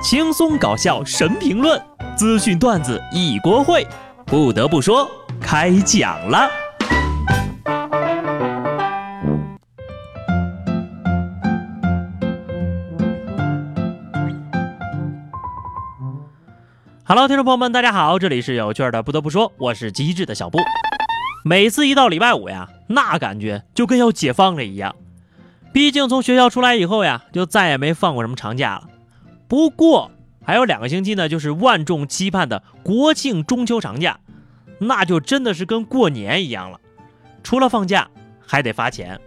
轻松搞笑神评论，资讯段子一锅烩。不得不说，开讲了。Hello，听众朋友们，大家好，这里是有趣的。不得不说，我是机智的小布。每次一到礼拜五呀，那感觉就跟要解放了一样。毕竟从学校出来以后呀，就再也没放过什么长假了。不过还有两个星期呢，就是万众期盼的国庆中秋长假，那就真的是跟过年一样了。除了放假，还得发钱。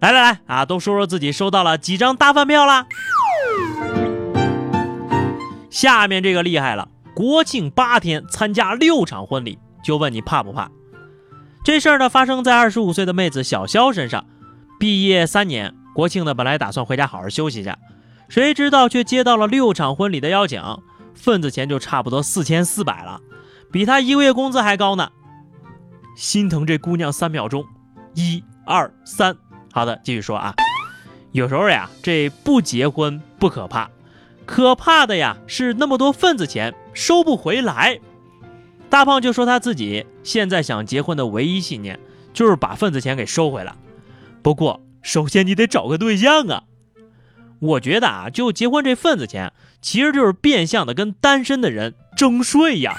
来来来啊，都说说自己收到了几张大饭票啦。下面这个厉害了，国庆八天参加六场婚礼，就问你怕不怕？这事儿呢，发生在二十五岁的妹子小肖身上。毕业三年，国庆呢本来打算回家好好休息一下，谁知道却接到了六场婚礼的邀请，份子钱就差不多四千四百了，比他一个月工资还高呢。心疼这姑娘三秒钟，一二三，好的，继续说啊。有时候呀，这不结婚不可怕，可怕的呀是那么多份子钱收不回来。大胖就说他自己现在想结婚的唯一信念就是把份子钱给收回来。不过，首先你得找个对象啊！我觉得啊，就结婚这份子钱，其实就是变相的跟单身的人征税呀。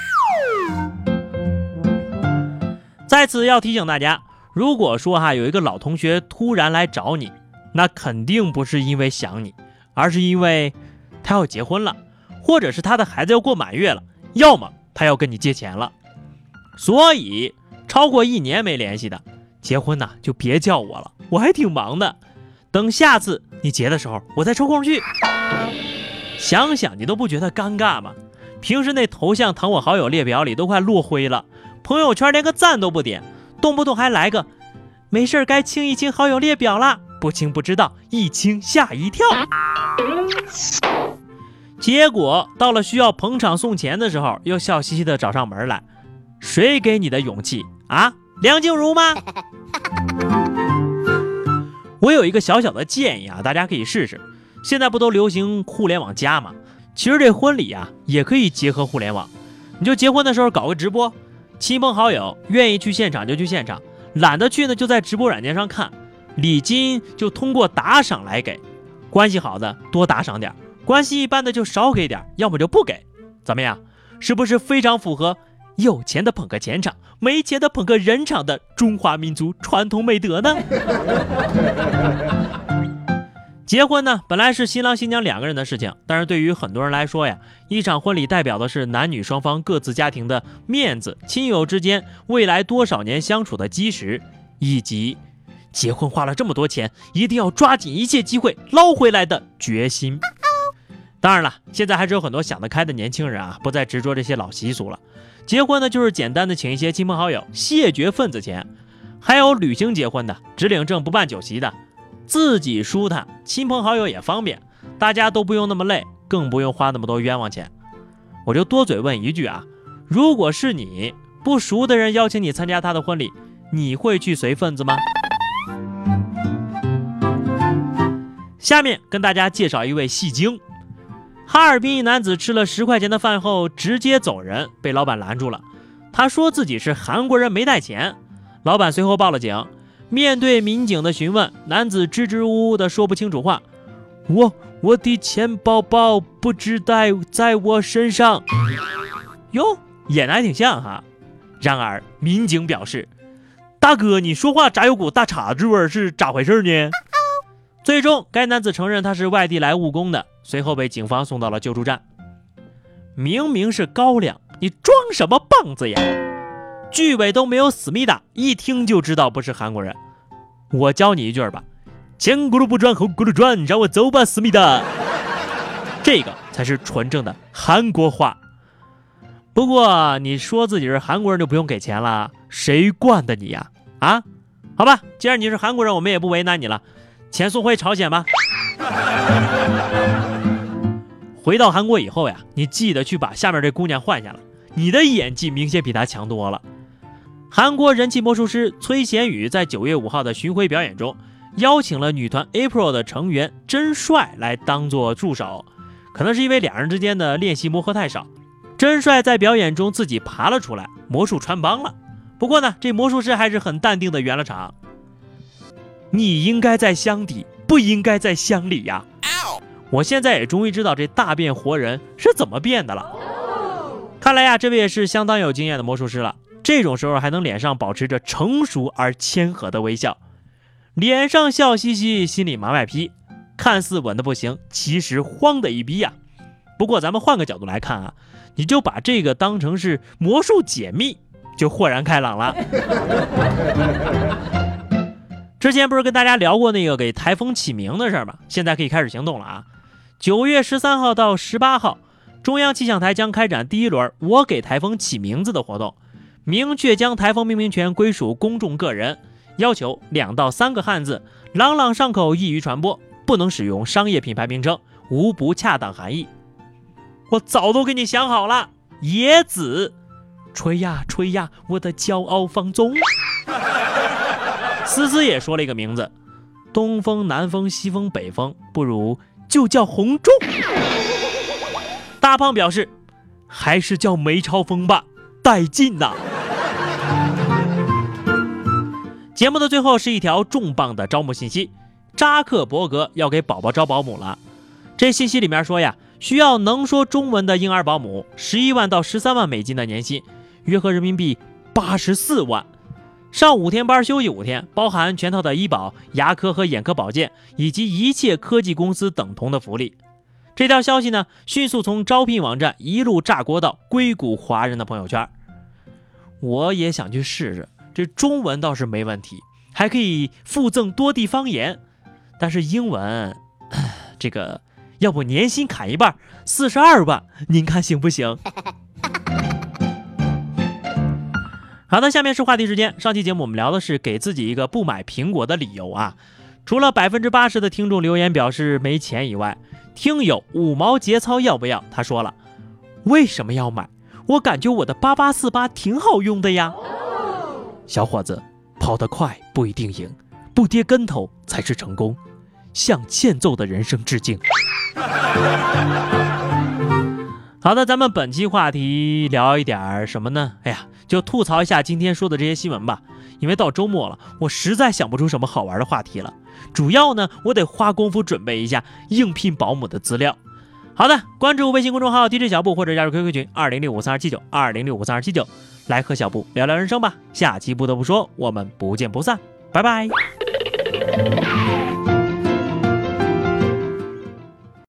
在此要提醒大家，如果说哈有一个老同学突然来找你，那肯定不是因为想你，而是因为他要结婚了，或者是他的孩子要过满月了，要么他要跟你借钱了。所以，超过一年没联系的。结婚呐，就别叫我了，我还挺忙的。等下次你结的时候，我再抽空去。想想你都不觉得尴尬吗？平时那头像躺我好友列表里都快落灰了，朋友圈连个赞都不点，动不动还来个没事该清一清好友列表了，不清不知道，一清吓一跳。结果到了需要捧场送钱的时候，又笑嘻嘻的找上门来，谁给你的勇气啊？梁静茹吗？我有一个小小的建议啊，大家可以试试。现在不都流行互联网加吗？其实这婚礼啊也可以结合互联网。你就结婚的时候搞个直播，亲朋好友愿意去现场就去现场，懒得去呢就在直播软件上看。礼金就通过打赏来给，关系好的多打赏点，关系一般的就少给点，要么就不给。怎么样？是不是非常符合？有钱的捧个钱场，没钱的捧个人场的中华民族传统美德呢？结婚呢，本来是新郎新娘两个人的事情，但是对于很多人来说呀，一场婚礼代表的是男女双方各自家庭的面子，亲友之间未来多少年相处的基石，以及结婚花了这么多钱，一定要抓紧一切机会捞回来的决心。当然了，现在还是有很多想得开的年轻人啊，不再执着这些老习俗了。结婚呢，就是简单的请一些亲朋好友谢绝份子钱，还有旅行结婚的，只领证不办酒席的，自己舒坦，亲朋好友也方便，大家都不用那么累，更不用花那么多冤枉钱。我就多嘴问一句啊，如果是你不熟的人邀请你参加他的婚礼，你会去随份子吗？下面跟大家介绍一位戏精。哈尔滨一男子吃了十块钱的饭后直接走人，被老板拦住了。他说自己是韩国人，没带钱。老板随后报了警。面对民警的询问，男子支支吾吾的说不清楚话。我我的钱包包不知带在我身上。哟，演的还挺像哈。然而民警表示，大哥，你说话咋有股大碴子味儿？是咋回事呢？最终，该男子承认他是外地来务工的。随后被警方送到了救助站。明明是高粱，你装什么棒子呀？句尾都没有思密达，一听就知道不是韩国人。我教你一句吧：前轱辘不转后轱辘转，让我走吧，思密达。这个才是纯正的韩国话。不过你说自己是韩国人就不用给钱了？谁惯的你呀？啊？好吧，既然你是韩国人，我们也不为难你了，钱送回朝鲜吧。回到韩国以后呀，你记得去把下面这姑娘换下来。你的演技明显比她强多了。韩国人气魔术师崔贤宇在九月五号的巡回表演中，邀请了女团 April 的成员真帅来当做助手。可能是因为两人之间的练习磨合太少，真帅在表演中自己爬了出来，魔术穿帮了。不过呢，这魔术师还是很淡定的圆了场。你应该在箱底，不应该在箱里呀！我现在也终于知道这大变活人是怎么变的了。看来呀，这位也是相当有经验的魔术师了。这种时候还能脸上保持着成熟而谦和的微笑，脸上笑嘻嘻，心里麻外批，看似稳的不行，其实慌的一逼呀。不过咱们换个角度来看啊，你就把这个当成是魔术解密，就豁然开朗了。之前不是跟大家聊过那个给台风起名的事儿吗？现在可以开始行动了啊！九月十三号到十八号，中央气象台将开展第一轮“我给台风起名字”的活动，明确将台风命名权归属公众个人，要求两到三个汉字，朗朗上口，易于传播，不能使用商业品牌名称，无不恰当含义。我早都给你想好了，野子，吹呀吹呀，我的骄傲放纵。思思也说了一个名字，东风、南风、西风、北风，不如就叫红中。大胖表示，还是叫梅超风吧，带劲呐。节目的最后是一条重磅的招募信息，扎克伯格要给宝宝招保姆了。这信息里面说呀，需要能说中文的婴儿保姆，十一万到十三万美金的年薪，约合人民币八十四万。上五天班，休息五天，包含全套的医保、牙科和眼科保健，以及一切科技公司等同的福利。这条消息呢，迅速从招聘网站一路炸锅到硅谷华人的朋友圈。我也想去试试，这中文倒是没问题，还可以附赠多地方言，但是英文，这个要不年薪砍一半，四十二万，您看行不行？好的，下面是话题时间。上期节目我们聊的是给自己一个不买苹果的理由啊。除了百分之八十的听众留言表示没钱以外，听友五毛节操要不要？他说了，为什么要买？我感觉我的八八四八挺好用的呀。小伙子，跑得快不一定赢，不跌跟头才是成功。向欠揍的人生致敬。好的，咱们本期话题聊一点什么呢？哎呀。就吐槽一下今天说的这些新闻吧，因为到周末了，我实在想不出什么好玩的话题了。主要呢，我得花功夫准备一下应聘保姆的资料。好的，关注微信公众号 DJ 小布或者加入 QQ 群二零六五三二七九二零六五三二七九，来和小布聊聊人生吧。下期不得不说，我们不见不散，拜拜。